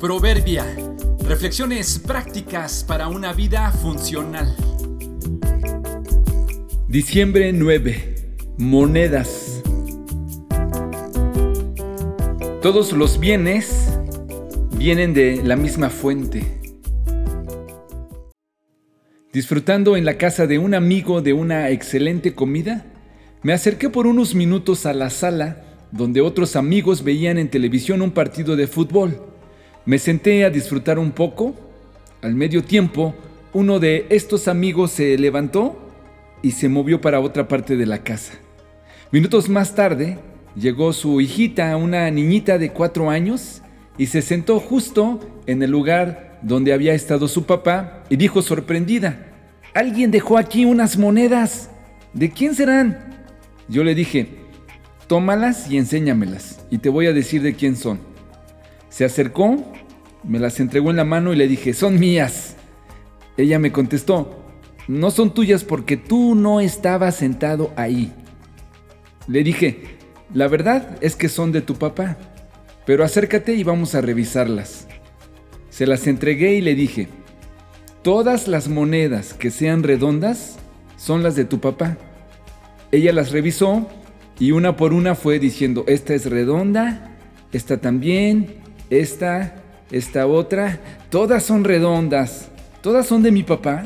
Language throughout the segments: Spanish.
Proverbia. Reflexiones prácticas para una vida funcional. Diciembre 9. Monedas. Todos los bienes vienen de la misma fuente. Disfrutando en la casa de un amigo de una excelente comida, me acerqué por unos minutos a la sala donde otros amigos veían en televisión un partido de fútbol. Me senté a disfrutar un poco. Al medio tiempo, uno de estos amigos se levantó y se movió para otra parte de la casa. Minutos más tarde, llegó su hijita, una niñita de cuatro años, y se sentó justo en el lugar donde había estado su papá y dijo sorprendida, Alguien dejó aquí unas monedas. ¿De quién serán? Yo le dije, tómalas y enséñamelas, y te voy a decir de quién son. Se acercó, me las entregó en la mano y le dije, son mías. Ella me contestó, no son tuyas porque tú no estabas sentado ahí. Le dije, la verdad es que son de tu papá, pero acércate y vamos a revisarlas. Se las entregué y le dije, todas las monedas que sean redondas son las de tu papá. Ella las revisó y una por una fue diciendo, esta es redonda, esta también, esta, esta otra, todas son redondas. ¿Todas son de mi papá?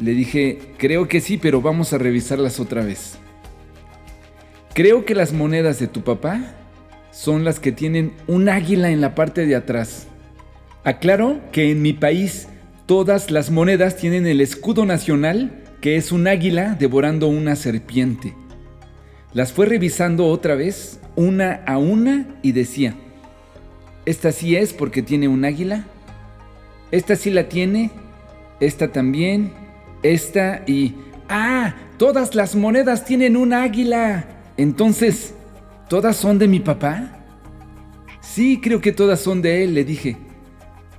Le dije, creo que sí, pero vamos a revisarlas otra vez. Creo que las monedas de tu papá son las que tienen un águila en la parte de atrás. Aclaro que en mi país todas las monedas tienen el escudo nacional, que es un águila devorando una serpiente. Las fue revisando otra vez, una a una, y decía, esta sí es porque tiene un águila. Esta sí la tiene. Esta también. Esta y... ¡Ah! Todas las monedas tienen un águila. Entonces, ¿todas son de mi papá? Sí, creo que todas son de él, le dije.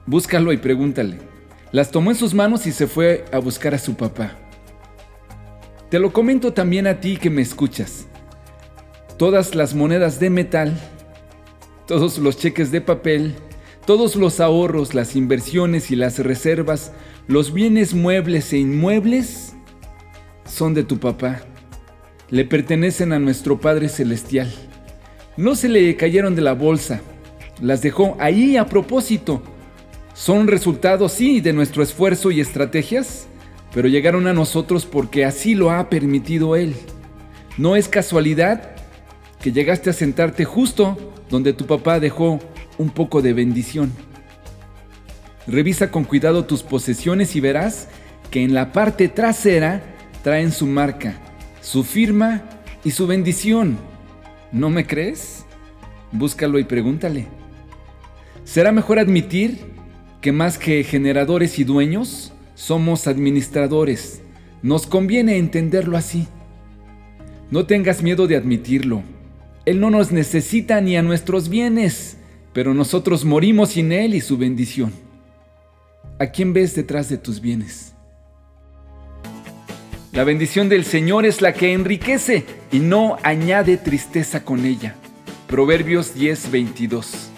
Búscalo y pregúntale. Las tomó en sus manos y se fue a buscar a su papá. Te lo comento también a ti que me escuchas. Todas las monedas de metal todos los cheques de papel, todos los ahorros, las inversiones y las reservas, los bienes muebles e inmuebles son de tu papá. Le pertenecen a nuestro Padre Celestial. No se le cayeron de la bolsa, las dejó ahí a propósito. Son resultados, sí, de nuestro esfuerzo y estrategias, pero llegaron a nosotros porque así lo ha permitido Él. No es casualidad que llegaste a sentarte justo donde tu papá dejó un poco de bendición. Revisa con cuidado tus posesiones y verás que en la parte trasera traen su marca, su firma y su bendición. ¿No me crees? Búscalo y pregúntale. ¿Será mejor admitir que más que generadores y dueños, somos administradores? Nos conviene entenderlo así. No tengas miedo de admitirlo. Él no nos necesita ni a nuestros bienes, pero nosotros morimos sin Él y su bendición. ¿A quién ves detrás de tus bienes? La bendición del Señor es la que enriquece y no añade tristeza con ella. Proverbios 10:22